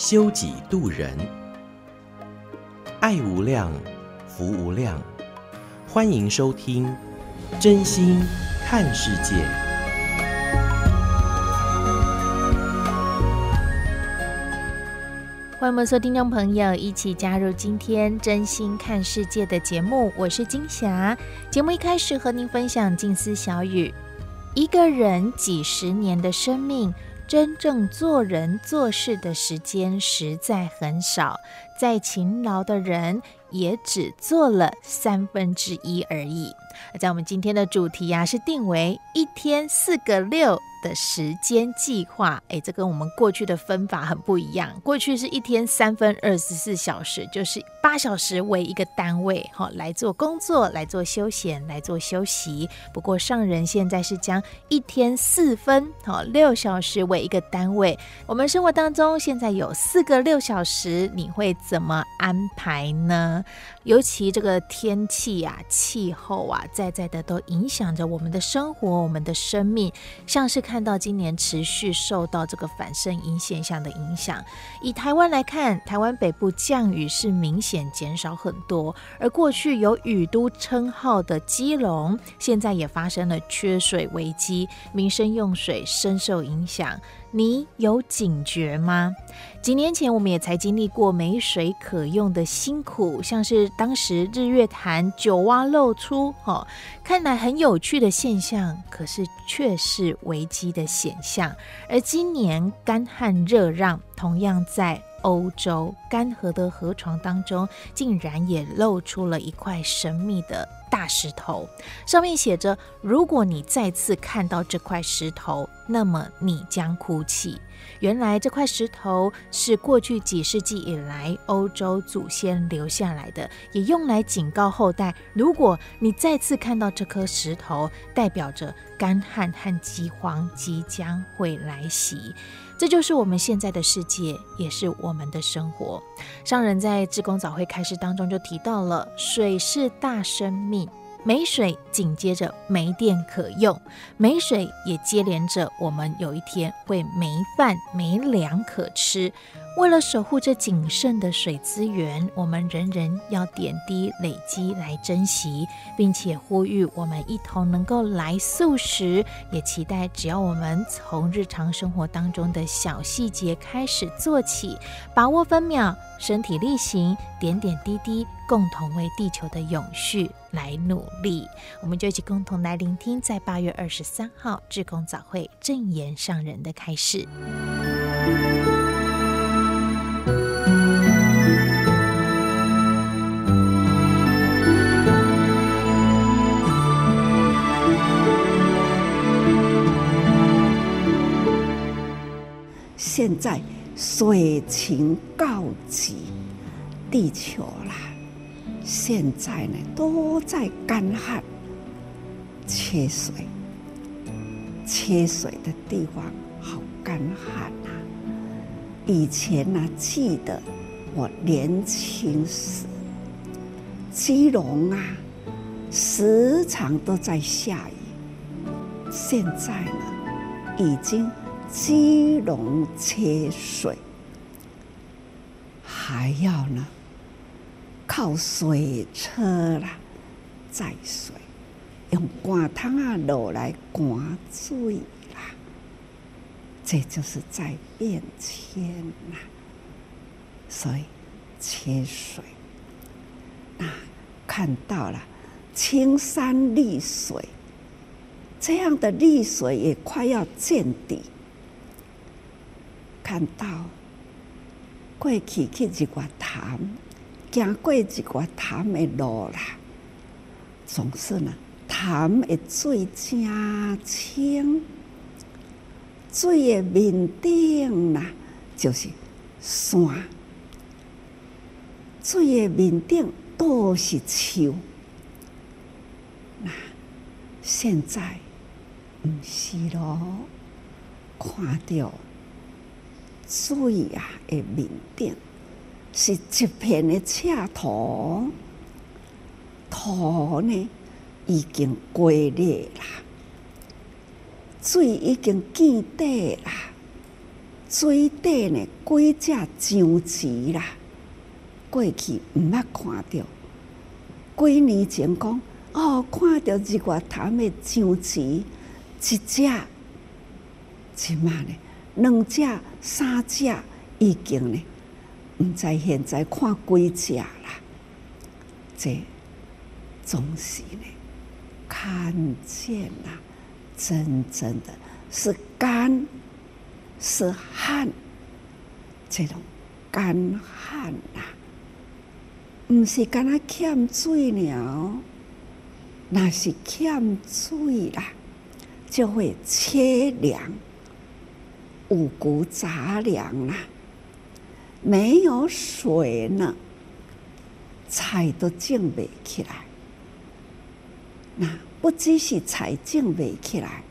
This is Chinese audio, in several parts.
修己度人，爱无量，福无量，欢迎收听真心看世界，欢迎我们所有听众朋友一起加入今天真心看世界的节目。我是金霞。节目一开始和您分享静思小语：一个人几十年的生命，真正做人做事的时间实在很少，再勤劳的人也只做了三分之一而已。在我们今天的主题呀、啊，是定为一天四个六的时间计划。哎，这跟我们过去的分法很不一样。过去是一天三分二十四小时，就是八小时为一个单位，哈，来做工作，来做休闲，来做休息。不过上人现在是将一天四分，哈，六小时为一个单位。我们生活当中现在有四个六小时，你会怎么安排呢？尤其这个天气啊，气候啊。在在的都影响着我们的生活，我们的生命，像是看到今年持续受到这个反声音现象的影响。以台湾来看，台湾北部降雨是明显减少很多，而过去有雨都称号的基隆，现在也发生了缺水危机，民生用水深受影响。你有警觉吗？几年前我们也才经历过没水可用的辛苦，像是当时日月潭九蛙露出，哦，看来很有趣的现象，可是却是危机的显象。而今年干旱热浪，同样在欧洲干涸的河床当中，竟然也露出了一块神秘的。大石头上面写着：“如果你再次看到这块石头，那么你将哭泣。”原来这块石头是过去几世纪以来欧洲祖先留下来的，也用来警告后代：如果你再次看到这颗石头，代表着干旱和饥荒即将会来袭。这就是我们现在的世界，也是我们的生活。商人在志工早会开始当中就提到了，水是大生命。没水，紧接着没电可用；没水，也接连着我们有一天会没饭、没粮可吃。为了守护这仅剩的水资源，我们人人要点滴累积来珍惜，并且呼吁我们一同能够来素食。也期待只要我们从日常生活当中的小细节开始做起，把握分秒，身体力行，点点滴滴，共同为地球的永续来努力。我们就一起共同来聆听，在八月二十三号志工早会正言上人的开始。现在水情告急，地球啦，现在呢都在干旱、缺水，缺水的地方好干旱啊！以前呢，记得我年轻时，基隆啊，时常都在下雨，现在呢，已经。基隆缺水，还要呢靠水车啦载水，用灌汤啊路来灌水啦，这就是在变迁呐。所以切水，那看到了青山绿水，这样的绿水也快要见底。看到过去去一个潭，行过一个潭的路啦，总是呢，潭的水真清，水的面顶啦，就是山，水的面顶都是树。那现在不是咯，看到水啊的面顶是一片的赤土，土呢已经龟裂啦，水已经见底啦，水底呢几只酱池啦，过去毋捌看到，几年前讲。哦，看到日月潭的酱池，一只，即嘛呢？两只、三只已经呢？毋知现在看几只啦？这总是呢，看见啦，真正的是干，是旱，这种干旱呐，毋是干那欠水了。那是欠水啦，就会缺粮，五谷杂粮啊，没有水呢，菜都种不起来。那不只是菜种不起来，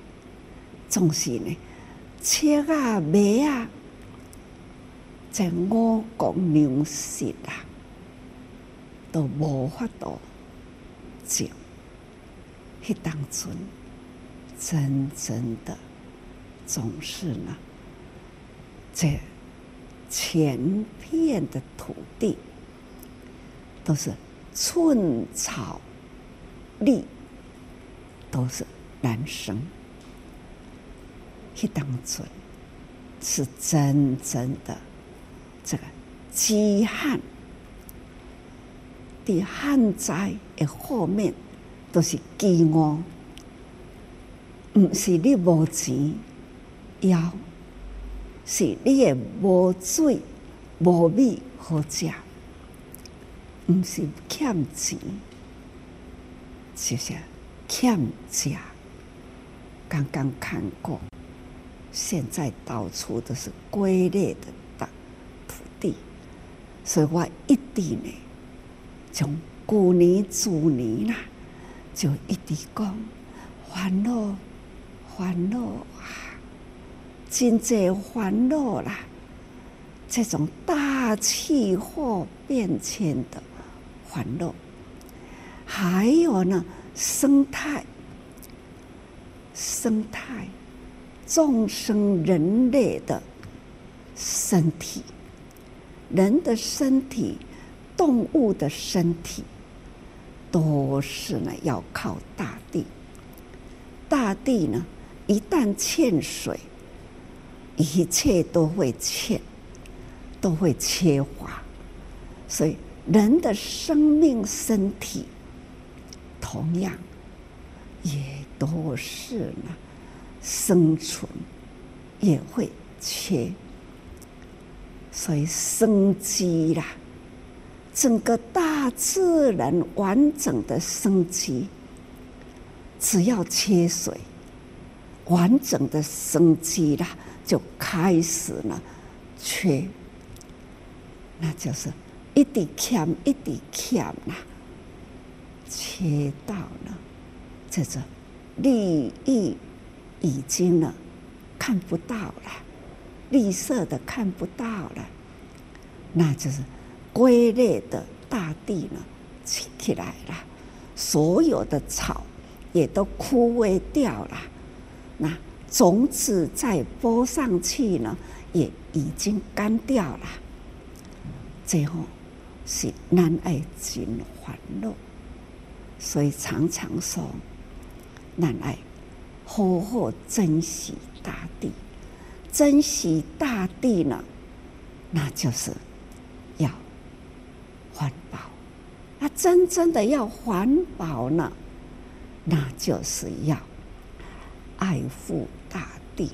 总是呢，车啊、马啊，在五谷粮食啊，都无法度种。去当中，真正的总是呢，这全片的土地都是寸草绿，都是难生。去当中是真正的这个饥旱的旱灾的后面。都是饥饿，毋是你无钱，要是你也无水、无米好食，毋是欠钱，就是欠食。刚刚看过，现在到处都是龟裂的大土地，所以我一定呢，从旧年、猪年啦。就一直讲烦恼，烦恼啊，真济烦恼啦！这种大气候变迁的烦恼，还有呢，生态、生态、众生、人类的身体、人的身体、动物的身体。都是呢，要靠大地。大地呢，一旦欠水，一切都会欠，都会缺乏。所以，人的生命、身体，同样也都是呢，生存也会缺。所以，生机啦。整个大自然完整的生机，只要缺水，完整的生机啦，就开始了缺，那就是一滴欠一滴欠呐，缺到了，这种绿意已经呢看不到了，绿色的看不到了，那就是。龟裂的大地呢，起起来了，所有的草也都枯萎掉了。那种子再播上去呢，也已经干掉了。最后是难爱尽欢乐，所以常常说难爱好好珍惜大地，珍惜大地呢，那就是要。环保，那真正的要环保呢，那就是要爱护大地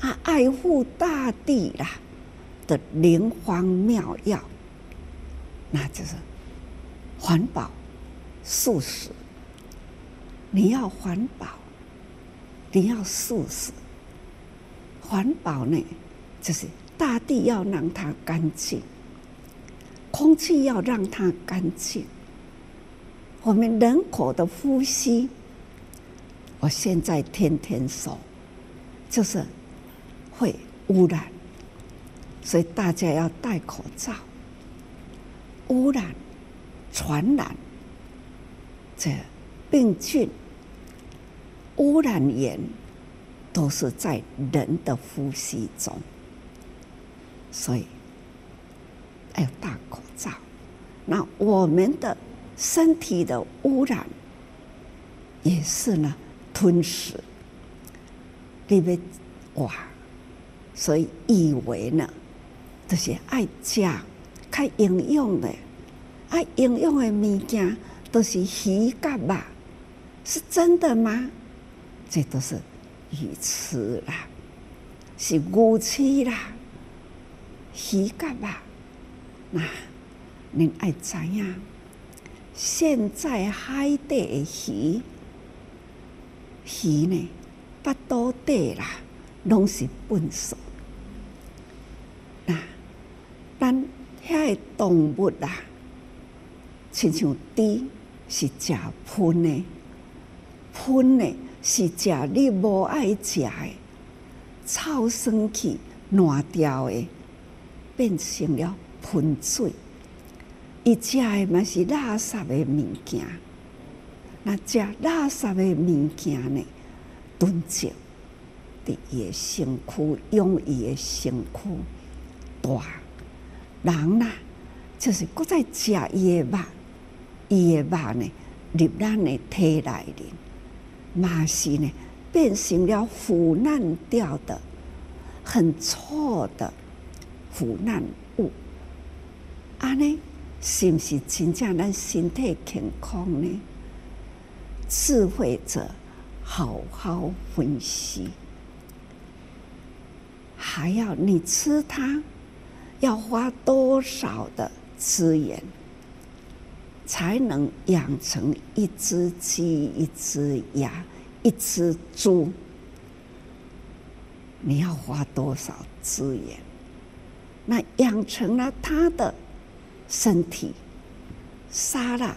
啊！爱护大地啦的灵方妙药，那就是环保素食。你要环保，你要素食。环保呢，就是大地要让它干净，空气要让它干净。我们人口的呼吸，我现在天天说，就是会污染，所以大家要戴口罩。污染、传染这病菌、污染源，都是在人的呼吸中，所以要戴口罩。那我们的身体的污染也是呢，吞噬里面哇，所以以为呢，这些爱食较营养的、爱营养的物件都是鱼甲肉，是真的吗？这都是鱼翅啦，是牛翅啦，鱼甲肉。那恁爱怎样？现在海底的鱼，鱼呢，腹肚底啦，拢是粪扫。那咱遐个动物啦，亲像猪是食粪的，粪呢是食你无爱食的，臭酸气烂掉的，变成了粪水。伊食的嘛是垃圾的物件，那食垃圾的物件呢，囤积伫伊的身躯，用伊的身躯大人啦，就是搁再食伊的肉，伊的肉呢入咱的体内里，嘛是呢变成了腐烂掉的、很臭的腐烂物，安尼。是毋是真正咱身体健康呢？智慧者好好分析，还要你吃它，要花多少的资源，才能养成一只鸡、一只鸭、一只猪？你要花多少资源？那养成了它的。身体杀了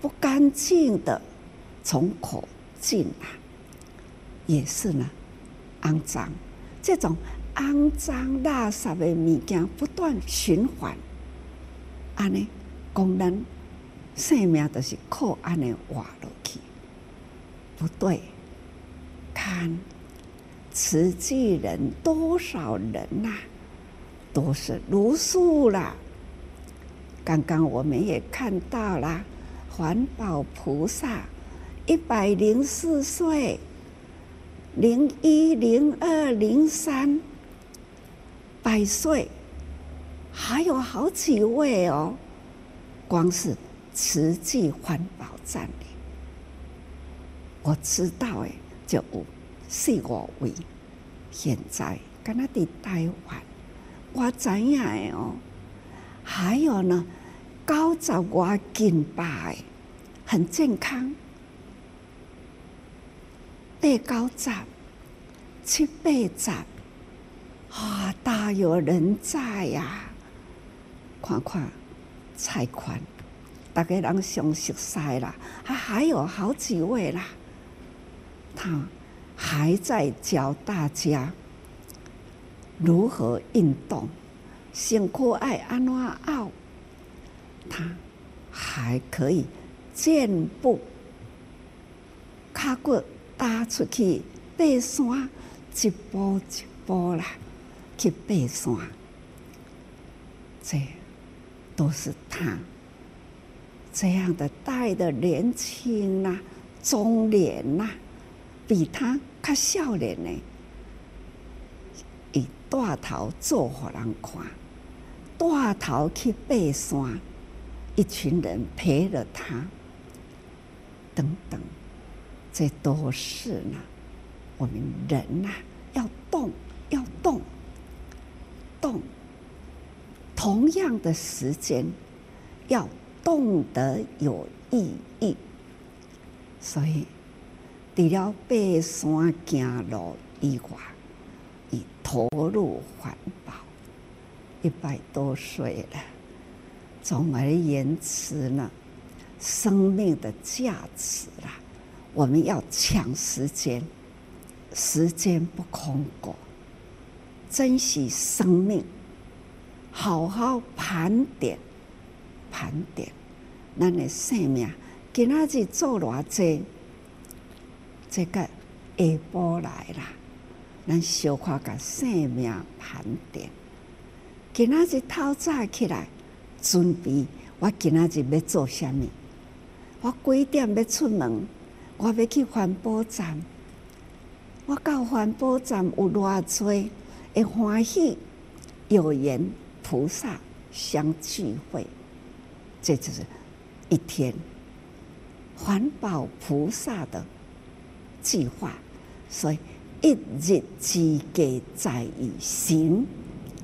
不干净的从口进来，也是呢，肮脏。这种肮脏垃圾的物件不断循环，安尼，工人生命都是靠安尼活落去。不对，看慈济人多少人呐、都是茹素了。刚刚我们也看到了环保菩萨一百零四岁，零一、零二、零三百岁，还有好几位哦。光是慈济环保站里，我知道诶，就有四五位。现在跟他的台湾，我知影哦。还有呢，高十外斤百，很健康。八九十，七八十，啊，大有人在呀、啊！看看蔡宽，大家人相熟悉啦，还还有好几位啦，他还在教大家如何运动。辛苦爱安怎拗，他还可以健步，脚骨踏出去爬山，一步一步啦去爬山，这都是他这样的带的年轻呐、中年呐，比他较少年呢，以带头做给人看。带头去爬山，一群人陪着他，等等，这都是呢。我们人呐、啊，要动，要动，动。同样的时间，要动得有意义。所以，除了爬山、走路以外，以投入环保。一百多岁了。总而言之呢，生命的价值啦，我们要抢时间，时间不空过，珍惜生命，好好盘点盘点，咱的生命今仔日做偌济，这个下晡来啦，咱小可个生命盘点，今仔日透早起来。准备我今仔日要做啥物？我几点要出门？我要去环保站。我到环保站有偌济会欢喜，有缘菩萨相聚会，这就是一天环保菩萨的计划。所以一日之计在于行，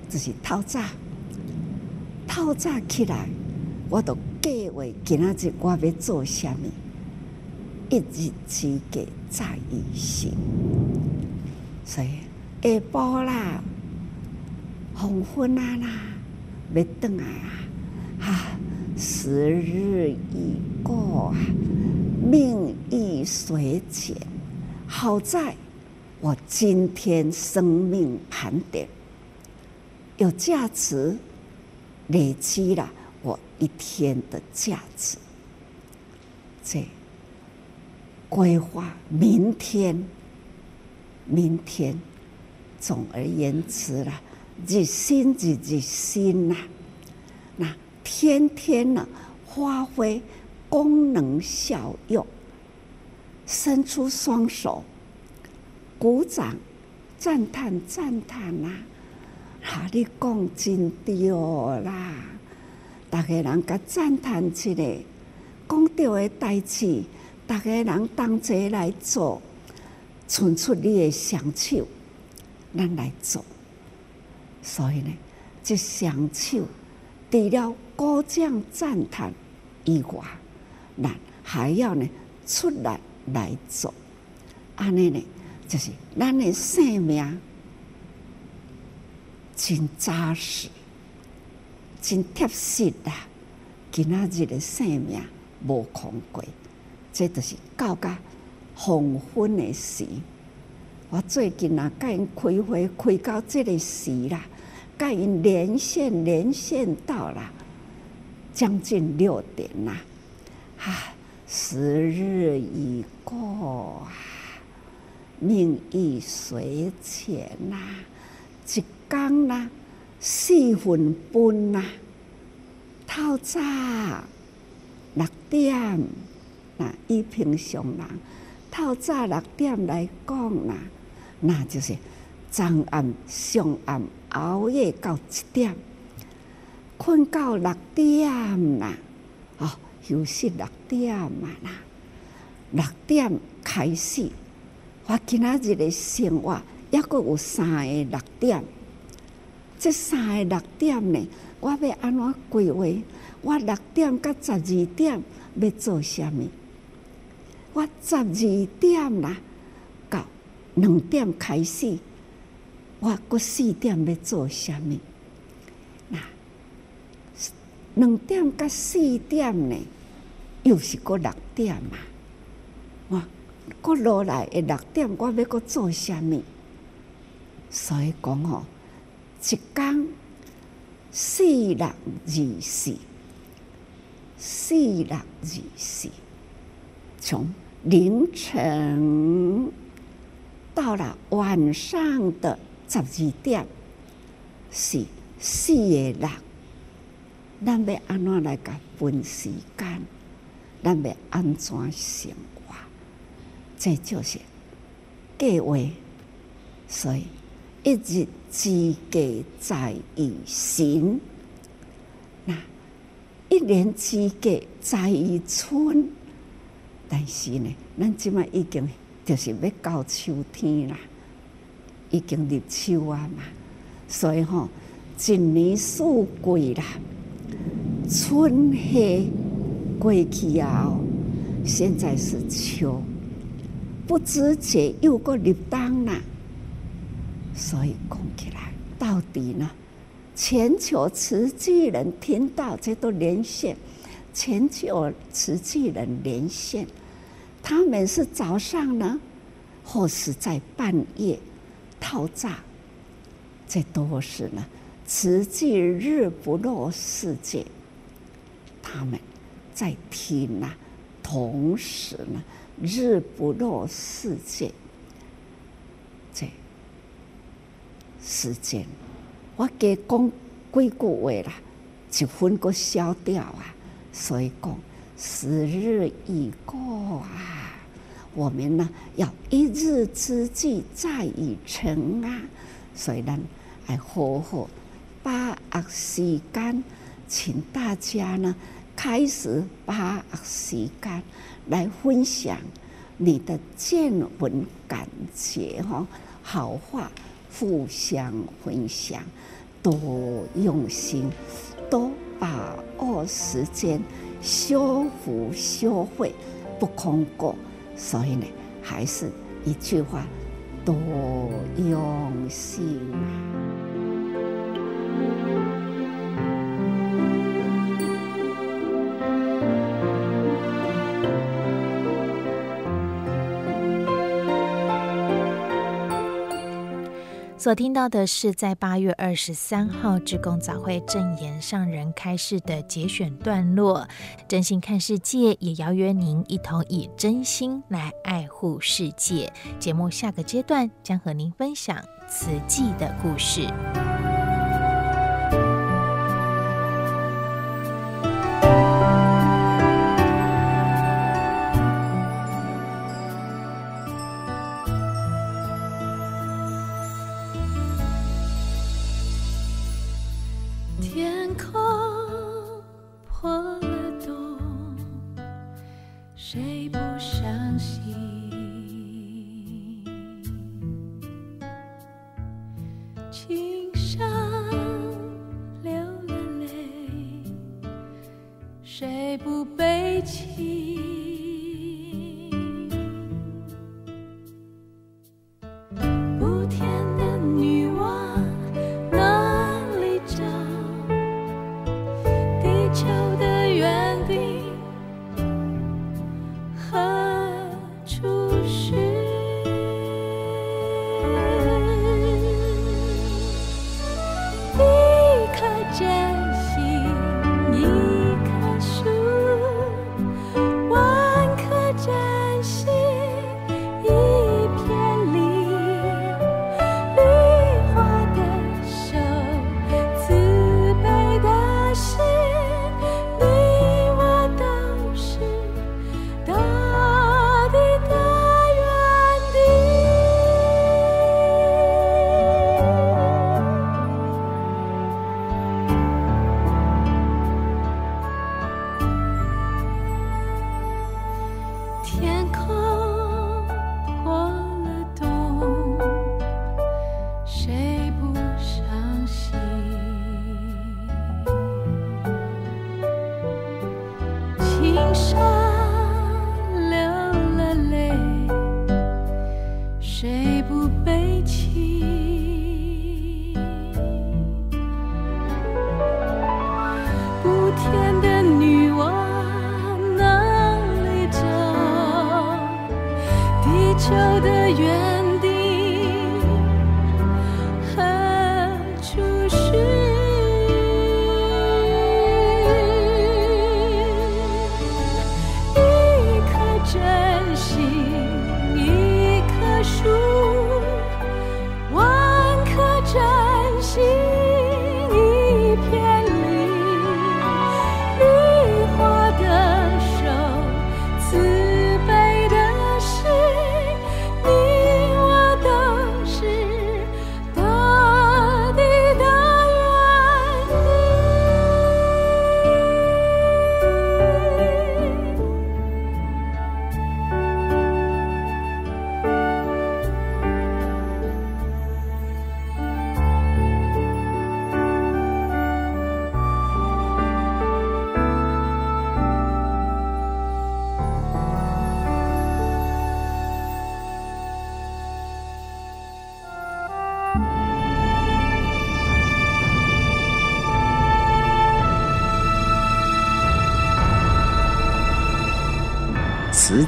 就是透早。透早起来，我都计划今仔日我要做啥物。一日之计在于行，所以下晡啦，黄昏啊啦，要转来啊！哈，时日已过啊，命亦随减。好在我今天生命盘点有价值。累积了我一天的价值，这规划明天，明天，总而言之啦，日新日日新呐，那天天呢发挥功能效用，伸出双手，鼓掌，赞叹赞叹呐。哈！你讲真对啦，大家人甲赞叹起来，讲对的代志，大家人同齐来做，伸出你的双手，咱来做。所以呢，这双手除了鼓掌赞叹以外，咱还要呢出来来做。安尼呢，就是咱的生命。真扎实，真贴实啦！今仔日的生命无空过，这就是到甲黄昏的时。我最近啊，甲因开会开到这个时啦，甲因连线连线到了将近六点啦。啊，时日已过啊，命亦随减呐，一讲啦，四分半啦，透早六点，那一平常人透早六点来讲啦，那就是昨暗上暗熬夜到七点，困到六点啦，哦，休息六点嘛啦，六点开始，我今仔日的生活抑阁有三个六点。这三个六点呢，我要安怎规划？我六点到十二点要做啥物？我十二点啦，到两点开始，我过四点要做啥物？那两点到四点呢，又是过六点嘛？我过落来的六点，我要过做啥物？所以讲哦。一天四六二四，四六二四，从凌晨到了晚上的十二点，是四个六。咱要安怎来个分时间？咱要安怎生活？这就是计划，所以一日。之计在于晨，那一年之计在于春。但是呢，咱即马已经就是要到秋天啦，已经入秋啊嘛，所以吼、一年四季啦，春夏过去啊，现在是秋，不知不觉又过入冬啦。所以讲起来，到底呢，全球慈济人听到这都连线，全球慈济人连线，他们是早上呢，或是在半夜讨债，这都是呢慈济日不落世界，他们在听啊，同时呢日不落世界，这时间。我给讲几句话啦，一分个消掉啊，所以讲时日已过啊，我们呢要一日之计在于晨啊，所以呢，来好好把握时间，请大家呢开始把握时间来分享你的见闻感觉哈，好话互相分享。多用心，多把握时间，修福修慧不空过。所以呢，还是一句话，多用心啊。所听到的是在八月二十三号志工早会证言上人开示的节选段落。真心看世界，也邀约您一同以真心来爱护世界。节目下个阶段将和您分享慈济的故事。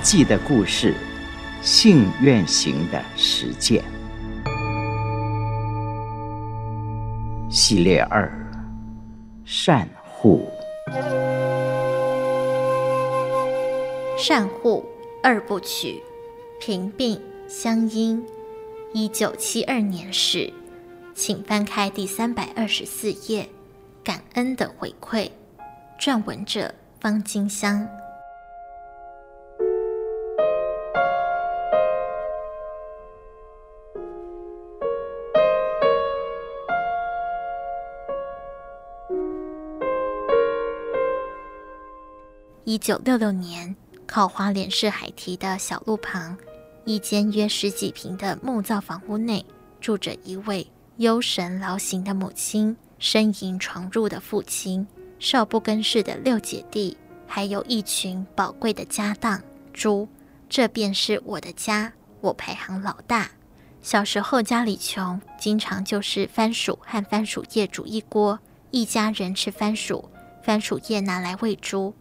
记的故事，信愿行的实践系列二：善护。善护二部曲，平病相因。一九七二年始，请翻开第三百二十四页，感恩的回馈。撰文者方金香。一九六六年，靠花莲市海堤的小路旁，一间约十几坪的木造房屋内，住着一位忧神劳形的母亲，呻吟闯入的父亲。少不更事的六姐弟，还有一群宝贵的家当猪，这便是我的家。我排行老大。小时候家里穷，经常就是番薯和番薯叶煮一锅，一家人吃番薯，番薯叶拿来喂猪。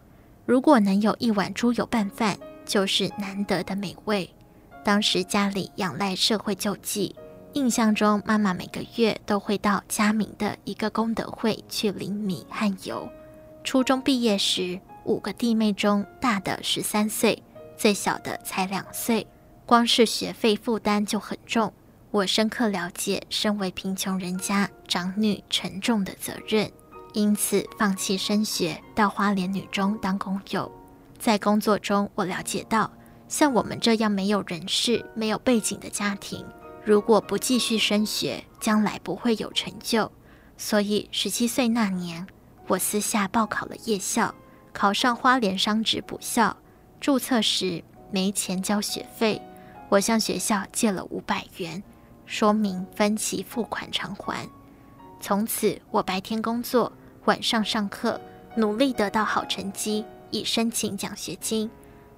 如果能有一碗猪油拌饭，就是难得的美味。当时家里仰赖社会救济，印象中妈妈每个月都会到嘉明的一个功德会去领米和油。初中毕业时，五个弟妹中大的十三岁，最小的才两岁，光是学费负担就很重。我深刻了解身为贫穷人家长女沉重的责任，因此放弃升学，到花莲女中当工友。在工作中，我了解到，像我们这样没有人事、没有背景的家庭，如果不继续升学，将来不会有成就。所以，十七岁那年，我私下报考了夜校，考上花莲商职补校。注册时没钱交学费，我向学校借了五百元，说明分期付款偿还。从此，我白天工作，晚上上课，努力得到好成绩，以申请奖学金。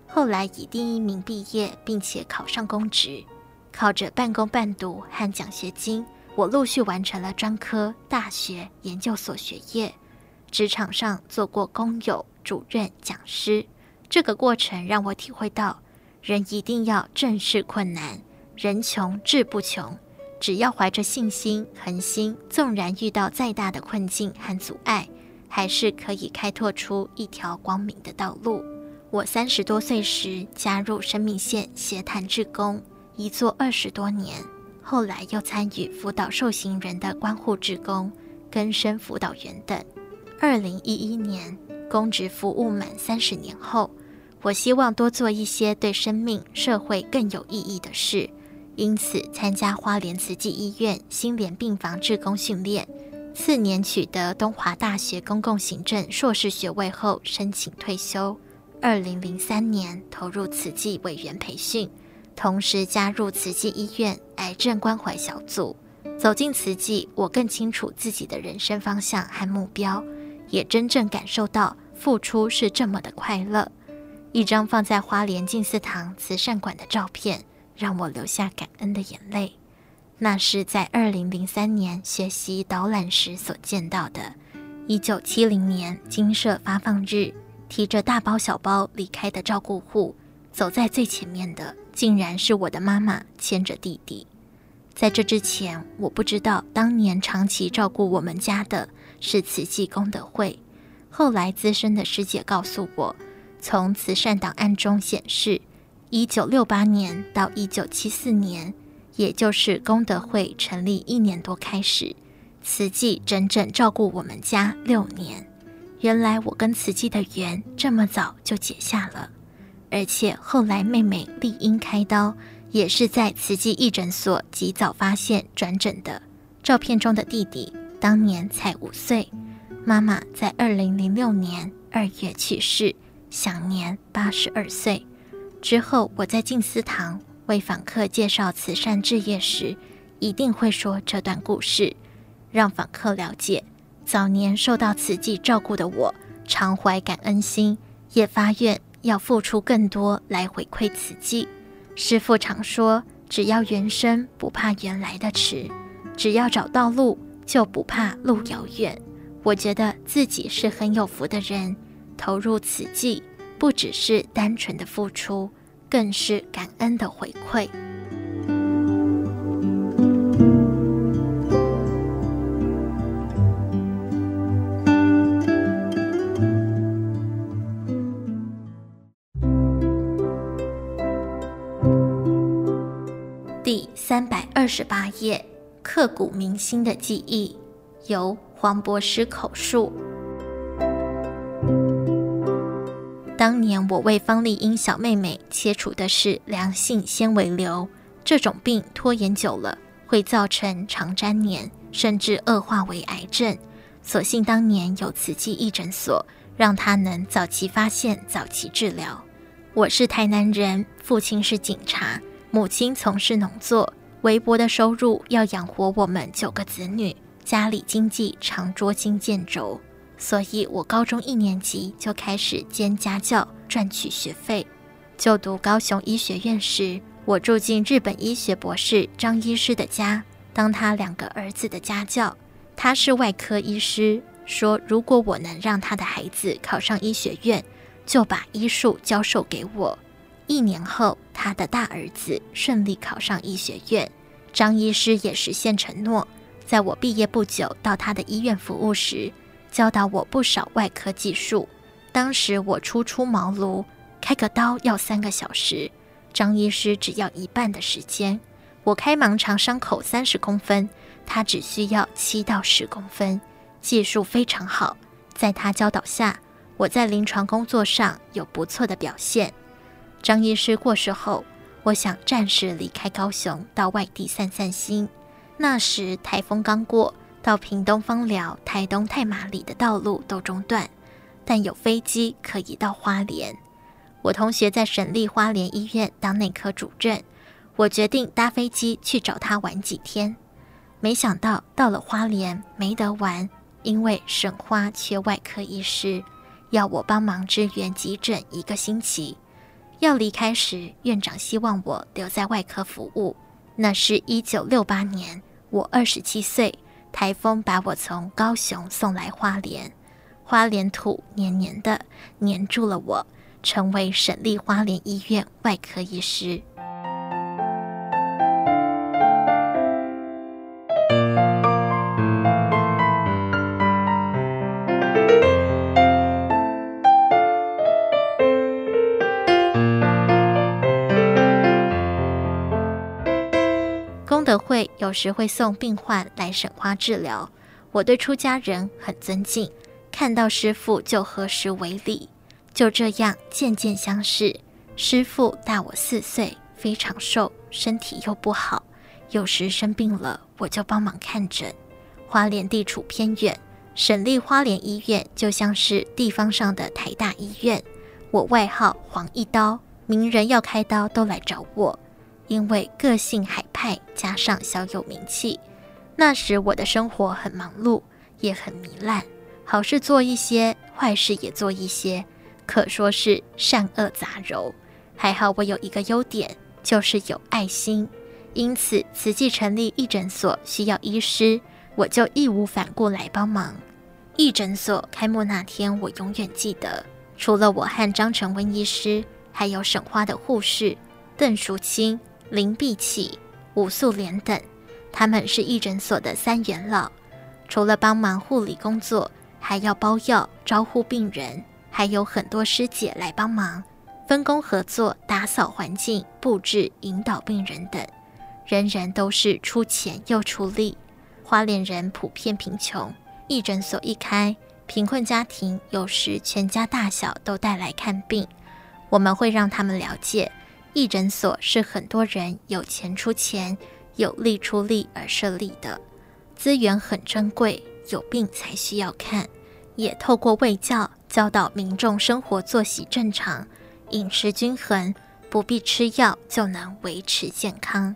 后来以第一名毕业，并且考上公职。靠着半工半读和奖学金，我陆续完成了专科、大学、研究所学业。职场上做过工友、主任、讲师，这个过程让我体会到，人一定要正视困难，人穷志不穷。只要怀着信心、恒心，纵然遇到再大的困境和阻碍，还是可以开拓出一条光明的道路。我三十多岁时加入生命线协谈志工，一做二十多年，后来又参与辅导受刑人的关护志工、更生辅导员等。二零一一年，公职服务满三十年后，我希望多做一些对生命、社会更有意义的事，因此参加花莲慈济医院心莲病房志工训练。次年取得东华大学公共行政硕士学位后，申请退休。二零零三年投入慈济委员培训，同时加入慈济医院癌症关怀小组。走进慈济，我更清楚自己的人生方向和目标。也真正感受到付出是这么的快乐。一张放在花莲静思堂慈善馆的照片，让我流下感恩的眼泪。那是在二零零三年学习导览时所见到的。一九七零年金社发放日，提着大包小包离开的照顾户，走在最前面的，竟然是我的妈妈牵着弟弟。在这之前，我不知道当年长期照顾我们家的。是慈济功德会。后来资深的师姐告诉我，从慈善档案中显示，一九六八年到一九七四年，也就是功德会成立一年多开始，慈济整整照顾我们家六年。原来我跟慈济的缘这么早就结下了，而且后来妹妹丽英开刀，也是在慈济义诊所及早发现转诊的。照片中的弟弟。当年才五岁，妈妈在二零零六年二月去世，享年八十二岁。之后，我在静思堂为访客介绍慈善置业时，一定会说这段故事，让访客了解早年受到慈济照顾的我，常怀感恩心，也发愿要付出更多来回馈慈济。师父常说，只要缘深，不怕缘来的迟，只要找到路。就不怕路遥远。我觉得自己是很有福的人，投入慈济，不只是单纯的付出，更是感恩的回馈。第三百二十八页，刻骨铭心的记忆，由黄博士口述。当年我为方丽英小妹妹切除的是良性纤维瘤，这种病拖延久了会造成肠粘连，甚至恶化为癌症。所幸当年有慈济义诊所，让她能早期发现、早期治疗。我是台南人，父亲是警察，母亲从事农作，微薄的收入要养活我们九个子女，家里经济常捉襟见肘。所以，我高中一年级就开始兼家教赚取学费。就读高雄医学院时，我住进日本医学博士张医师的家，当他两个儿子的家教。他是外科医师，说如果我能让他的孩子考上医学院，就把医术教授给我。一年后，他的大儿子顺利考上医学院，张医师也实现承诺，在我毕业不久到他的医院服务时。教导我不少外科技术。当时我初出茅庐，开个刀要三个小时，张医师只要一半的时间。我开盲肠伤口三十公分，他只需要七到十公分，技术非常好。在他教导下，我在临床工作上有不错的表现。张医师过世后，我想暂时离开高雄，到外地散散心。那时台风刚过。到屏东方寮、台东太麻里的道路都中断，但有飞机可以到花莲。我同学在省立花莲医院当内科主任，我决定搭飞机去找他玩几天。没想到到了花莲没得玩，因为省花缺外科医师，要我帮忙支援急诊一个星期。要离开时，院长希望我留在外科服务。那是一九六八年，我二十七岁。台风把我从高雄送来花莲，花莲土黏黏的，黏住了我，成为省立花莲医院外科医师。有时会送病患来省花治疗，我对出家人很尊敬，看到师父就合十为礼，就这样渐渐相识。师父大我四岁，非常瘦，身体又不好，有时生病了我就帮忙看诊。花莲地处偏远，省立花莲医院就像是地方上的台大医院。我外号黄一刀，名人要开刀都来找我。因为个性海派，加上小有名气，那时我的生活很忙碌，也很糜烂，好事做一些，坏事也做一些，可说是善恶杂糅。还好我有一个优点，就是有爱心，因此慈济成立义诊所需要医师，我就义无反顾来帮忙。义诊所开幕那天，我永远记得，除了我和张成温医师，还有省花的护士邓淑清。林碧启、吴素莲等，他们是义诊所的三元老，除了帮忙护理工作，还要包药、招呼病人，还有很多师姐来帮忙，分工合作，打扫环境、布置、引导病人等，人人都是出钱又出力。花莲人普遍贫穷，义诊所一开，贫困家庭有时全家大小都带来看病，我们会让他们了解。义诊所是很多人有钱出钱、有力出力而设立的，资源很珍贵，有病才需要看。也透过卫教教导民众生活作息正常、饮食均衡，不必吃药就能维持健康。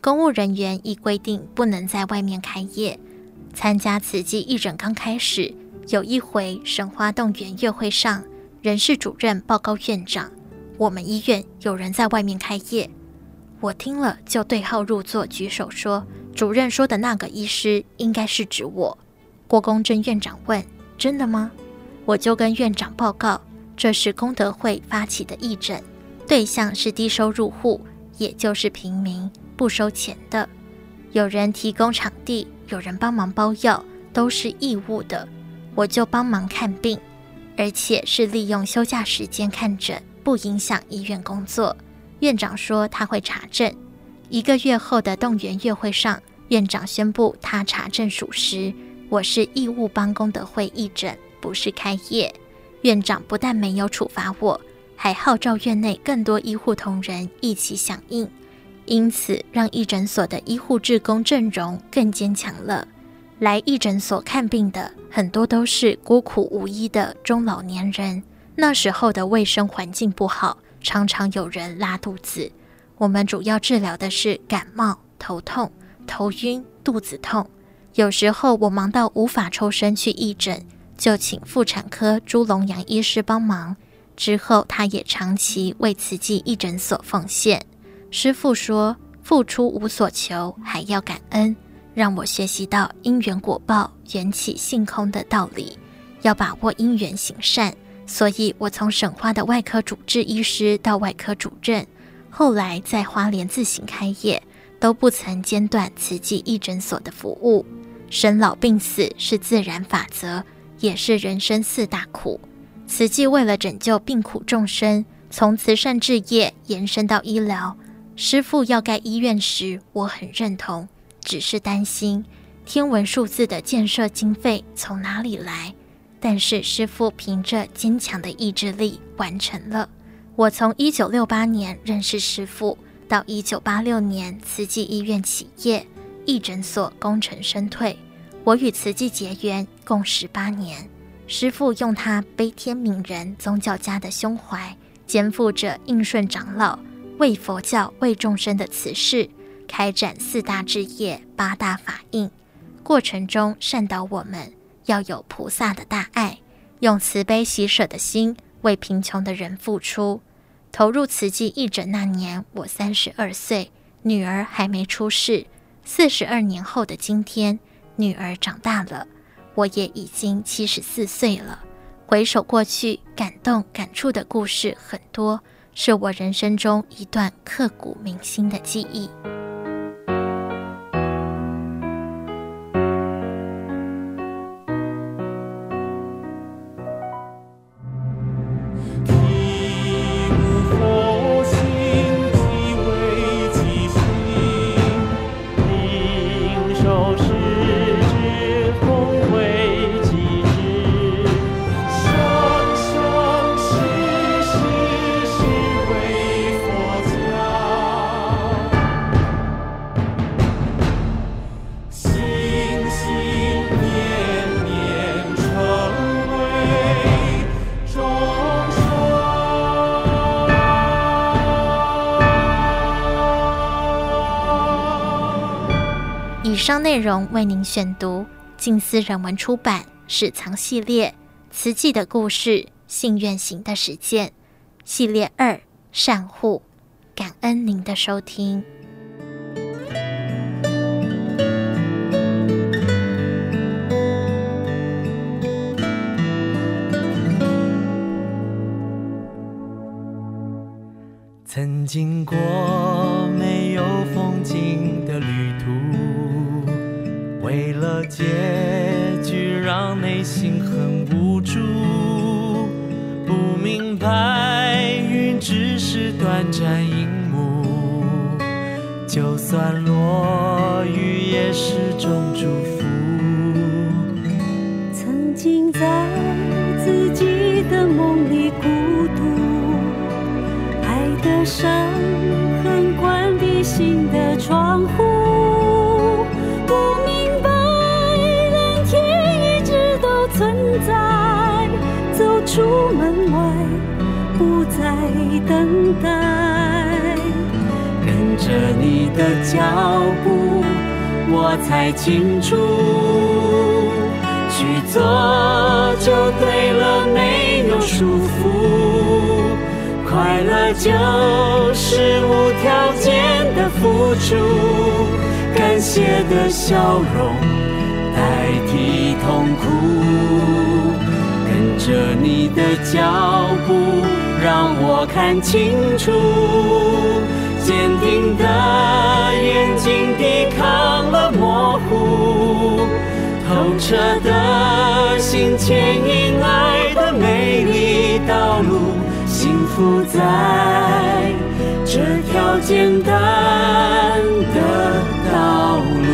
公务人员亦规定不能在外面开业。参加慈济义诊刚开始，有一回省花动员月会上，人事主任报告院长。我们医院有人在外面开业，我听了就对号入座，举手说：“主任说的那个医师应该是指我。”郭公正院长问：“真的吗？”我就跟院长报告，这是功德会发起的义诊，对象是低收入户，也就是平民，不收钱的。有人提供场地，有人帮忙包药，都是义务的。我就帮忙看病，而且是利用休假时间看诊，不影响医院工作。院长说他会查证。一个月后的动员月会上，院长宣布他查证属实，我是义务帮功德会义诊，不是开业。院长不但没有处罚我，还号召院内更多医护同仁一起响应，因此让义诊所的医护志工阵容更坚强了。来义诊所看病的很多都是孤苦无依的中老年人，那时候的卫生环境不好，常常有人拉肚子。我们主要治疗的是感冒、头痛、头晕、肚子痛。有时候我忙到无法抽身去义诊，就请妇产科朱龙阳医师帮忙。之后他也长期为慈济义诊所奉献。师父说：“付出无所求，还要感恩。”让我学习到因缘果报、缘起性空的道理，要把握因缘行善。所以，我从省花的外科主治医师到外科主任，后来在花莲自行开业，都不曾间断慈济义诊所的服务。生老病死是自然法则，也是人生四大苦。慈济为了拯救病苦众生，从慈善置业延伸到医疗。师父要盖医院时，我很认同。只是担心天文数字的建设经费从哪里来，但是师父凭着坚强的意志力完成了。我从一九六八年认识师父，到一九八六年慈济医院起业，义诊所功成身退，我与慈济结缘共十八年。师父用他悲天悯人、宗教家的胸怀，肩负着应顺长老为佛教、为众生的慈事。开展四大志业、八大法印，过程中善导我们要有菩萨的大爱，用慈悲喜舍的心为贫穷的人付出。投入慈济义诊那年，我三十二岁，女儿还没出世。四十二年后的今天，女儿长大了，我也已经七十四岁了。回首过去，感动感触的故事很多，是我人生中一段刻骨铭心的记忆。张内容为您选读，静思人文出版《史藏系列》慈济的故事，信愿行的实践系列二善护，感恩您的收听。曾经过没有风景的旅途。为了结局，让内心很无助。不明白，云只是短暂一幕，就算落雨，也是种祝福。曾经在自己的梦存在，走出门外，不再等待，跟着你的脚步，我才清楚，去做就对了，没有束缚，快乐就是无条件的付出，感谢的笑容。代替痛苦。跟着你的脚步，让我看清楚。坚定的眼睛抵抗了模糊，透彻的心牵引爱的美丽道路，幸福在这条简单的道路。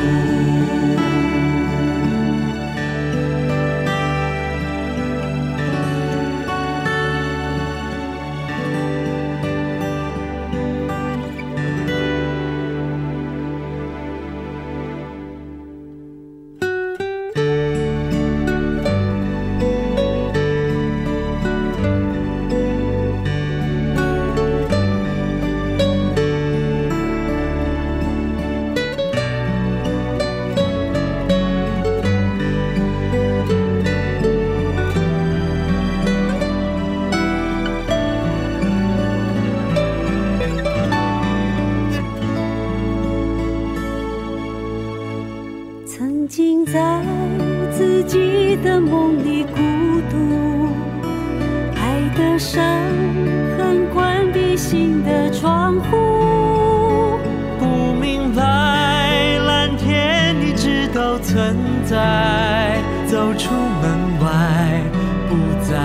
现在走出门外不再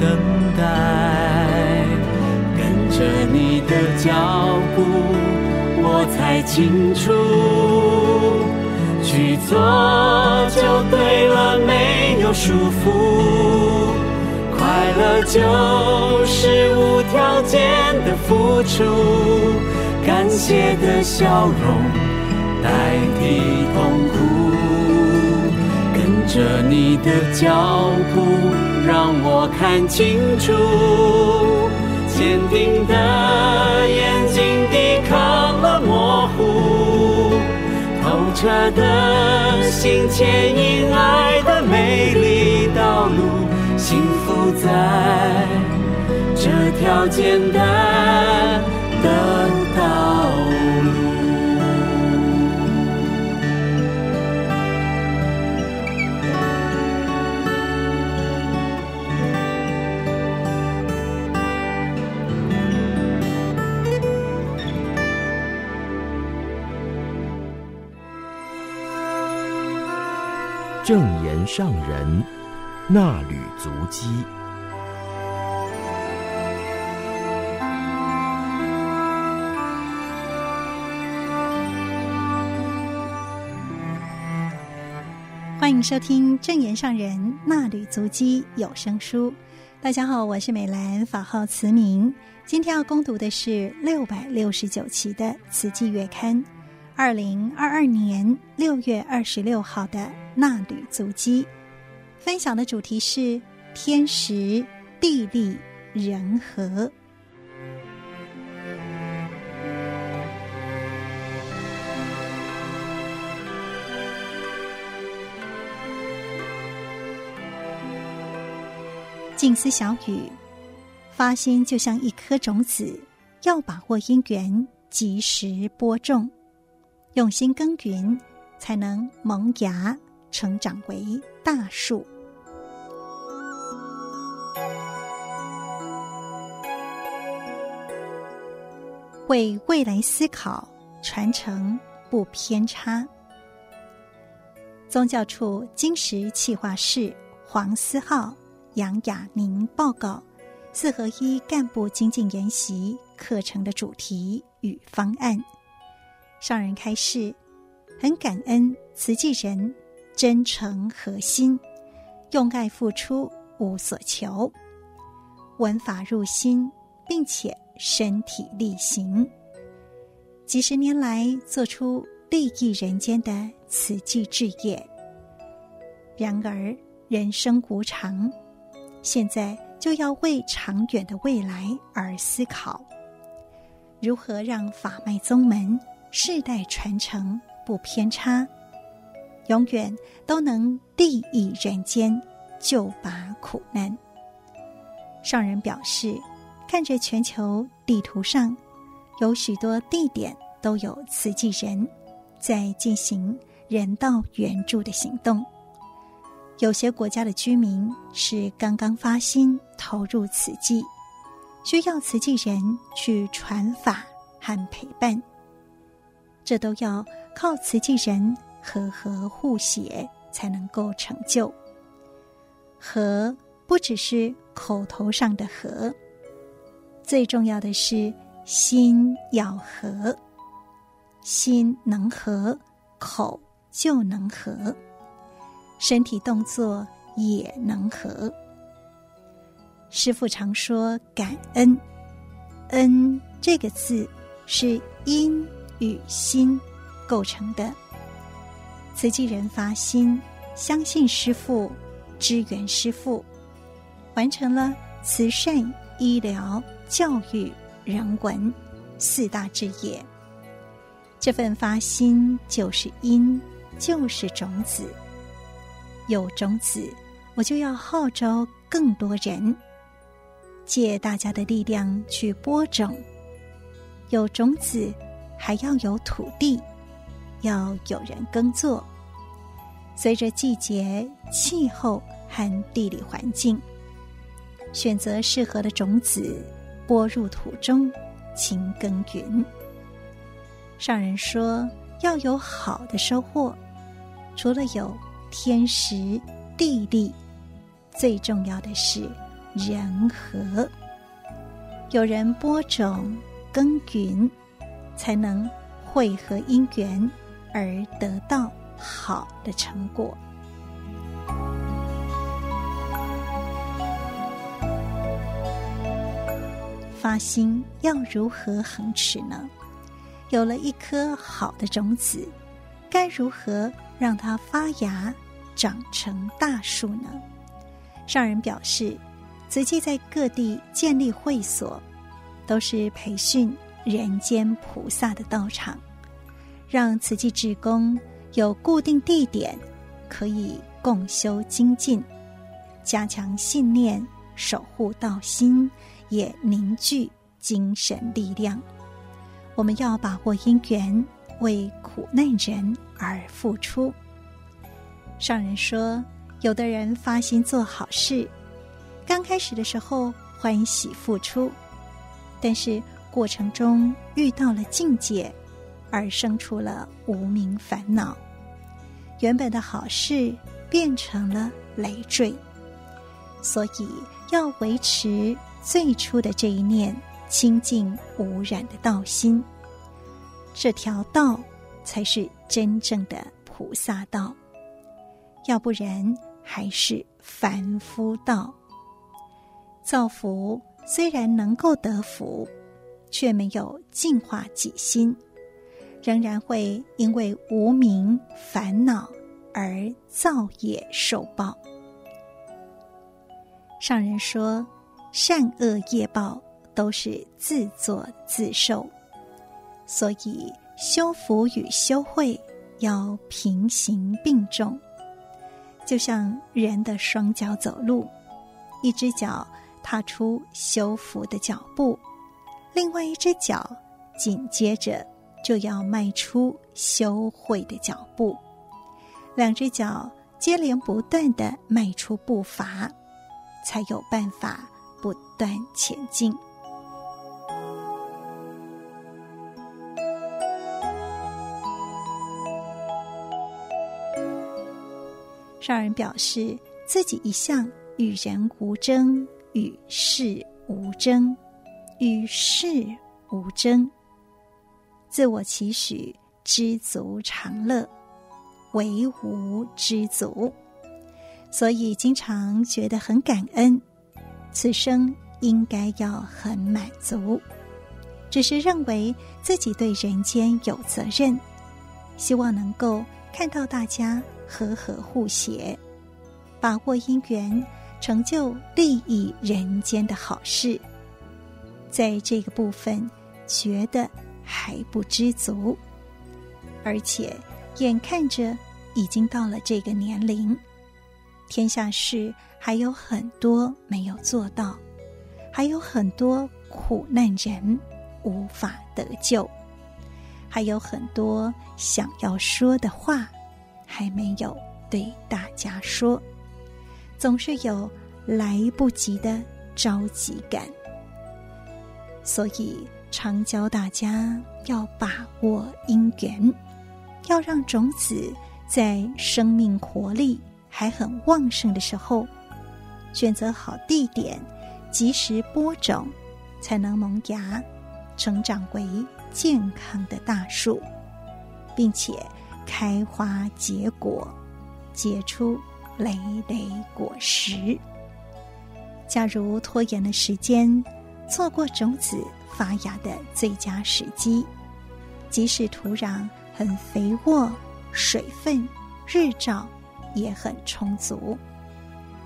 等待。跟着你的脚步我才清楚去做就对了没有束缚。快乐就是无条件的付出感谢的笑容代替风着你的脚步，让我看清楚，坚定的眼睛抵抗了模糊，透彻的心牵引爱的美丽道路，幸福在这条简单上人那履足迹。欢迎收听正言上人那履足迹有声书。大家好，我是美兰，法号慈明。今天要攻读的是六百六十九期的《慈济月刊》。二零二二年六月二十六号的衲履足迹，分享的主题是天时地利人和。静思小语，发心就像一颗种子，要把握因缘，及时播种。用心耕耘，才能萌芽成长为大树。为未来思考，传承不偏差。宗教处金石企划室黄思浩、杨雅宁报告四合一干部精进研习课程的主题与方案。上人开示，很感恩慈济人真诚和心，用爱付出，无所求，闻法入心，并且身体力行，几十年来做出利益人间的慈济志业。然而人生无常，现在就要为长远的未来而思考，如何让法脉宗门。世代传承不偏差，永远都能利益人间，救拔苦难。上人表示，看着全球地图上有许多地点都有慈济人在进行人道援助的行动，有些国家的居民是刚刚发心投入慈济，需要慈济人去传法和陪伴，这都要靠慈济人和合互协才能够成就。和不只是口头上的和，最重要的是心要和，心能和，口就能和。身体动作也能和。师父常说感恩，恩这个字是因与心构成的。慈济人发心，相信师父，支援师父，完成了慈善、医疗、教育、人文四大志业。这份发心就是因，就是种子。有种子，我就要号召更多人，借大家的力量去播种。有种子，还要有土地，要有人耕作。随着季节、气候和地理环境，选择适合的种子，播入土中，勤耕耘。上人说，要有好的收获，除了有。天时地利，最重要的是人和。有人播种耕耘，才能汇合因缘而得到好的成果。发心要如何恒持呢？有了一颗好的种子，该如何让它发芽？长成大树呢？上人表示，慈济在各地建立会所，都是培训人间菩萨的道场，让慈济志工有固定地点，可以共修精进，加强信念，守护道心，也凝聚精神力量。我们要把握因缘，为苦难人而付出。上人说，有的人发心做好事，刚开始的时候欢喜付出，但是过程中遇到了境界，而生出了无名烦恼，原本的好事变成了累赘，所以要维持最初的这一念清净无染的道心，这条道才是真正的菩萨道。要不然还是凡夫道。造福虽然能够得福，却没有净化己心，仍然会因为无明烦恼而造业受报。上人说，善恶业报都是自作自受，所以修福与修慧要平行并重。就像人的双脚走路，一只脚踏出修福的脚步，另外一只脚紧接着就要迈出修慧的脚步，两只脚接连不断地迈出步伐，才有办法不断前进。上人表示，自己一向与人无争，与事无争，与世无争，自我期许知足常乐，唯吾知足，所以经常觉得很感恩，此生应该要很满足，只是认为自己对人间有责任，希望能够看到大家。和和互协，把握因缘，成就利益人间的好事。在这个部分，觉得还不知足，而且眼看着已经到了这个年龄，天下事还有很多没有做到，还有很多苦难人无法得救，还有很多想要说的话。还没有对大家说，总是有来不及的着急感。所以常教大家要把握因缘，要让种子在生命活力还很旺盛的时候，选择好地点，及时播种，才能萌芽，成长为健康的大树，并且开花结果，结出累累果实。假如拖延了时间，错过种子发芽的最佳时机，即使土壤很肥沃，水分、日照也很充足，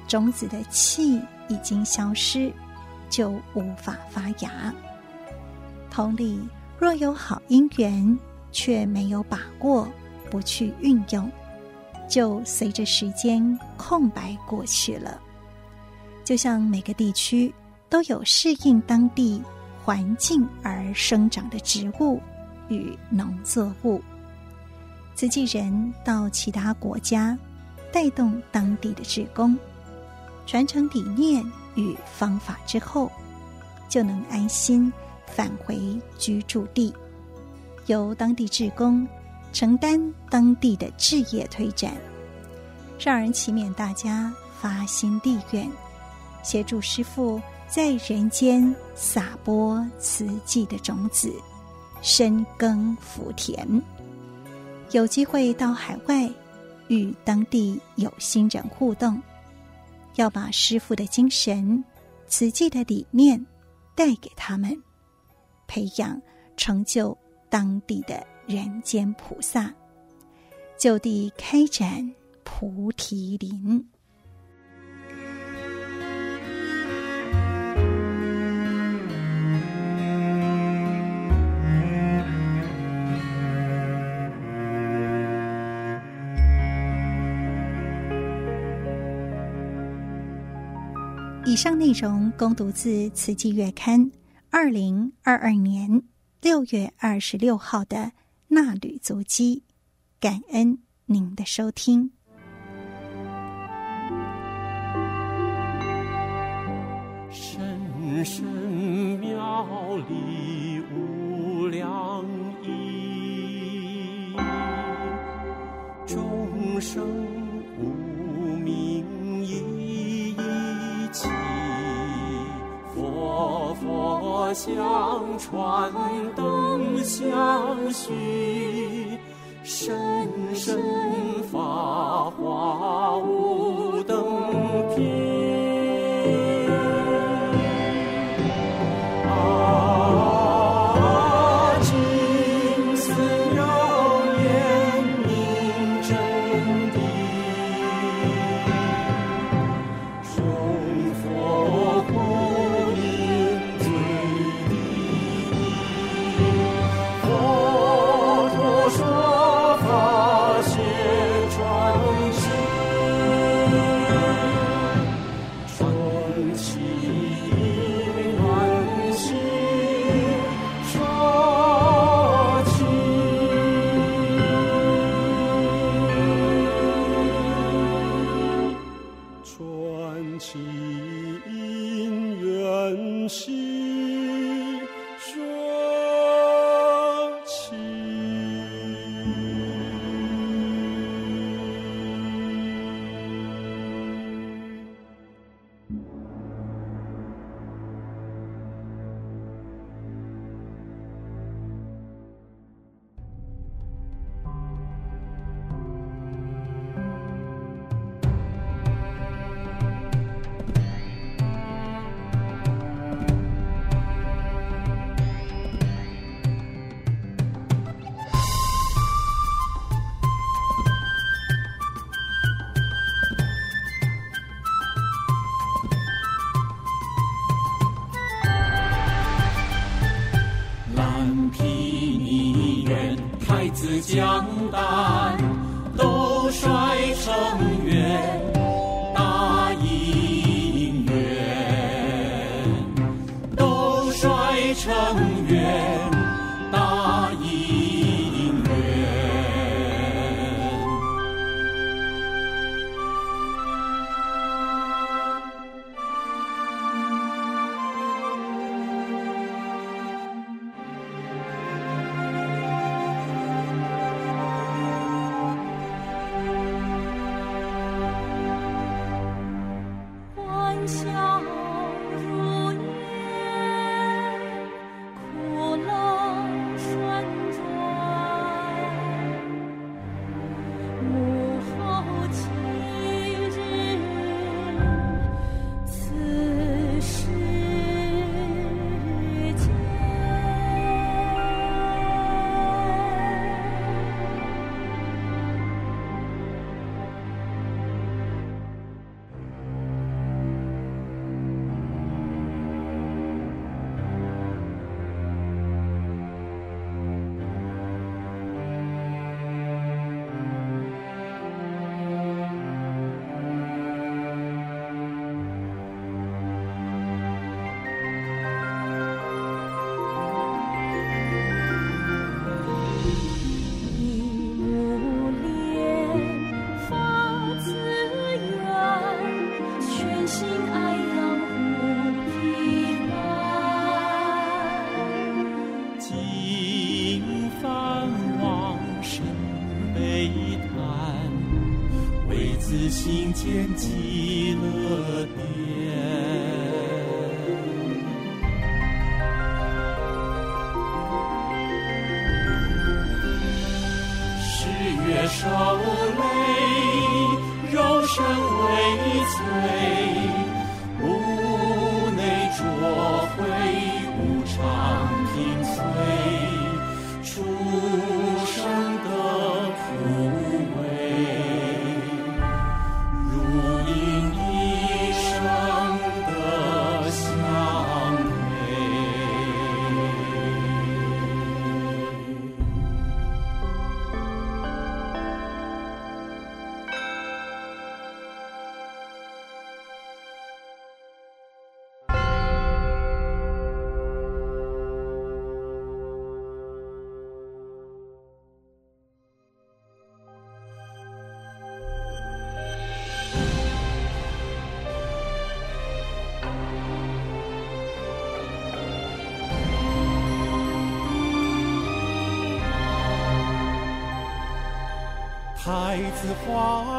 种子的气已经消失，就无法发芽。同理，若有好因缘，却没有把握，不去运用，就随着时间空白过去了。就像每个地区都有适应当地环境而生长的植物与农作物。慈济人到其他国家，带动当地的志工，传承理念与方法之后，就能安心返回居住地，由当地志工承担当地的置业推展，让人祈勉大家发心地愿，协助师父在人间撒播慈济的种子，深耕福田。有机会到海外与当地有心人互动，要把师父的精神、慈济的理念带给他们，培养成就当地的人间菩萨，就地开展菩提林。以上内容供读自《慈济月刊》二零二二年六月二十六号的纳履足迹，感恩您的收听。深深妙理无量义，众生无明。相传灯相许，深深发华无等子江丹斗率成愿，自心间极乐地。自花。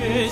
月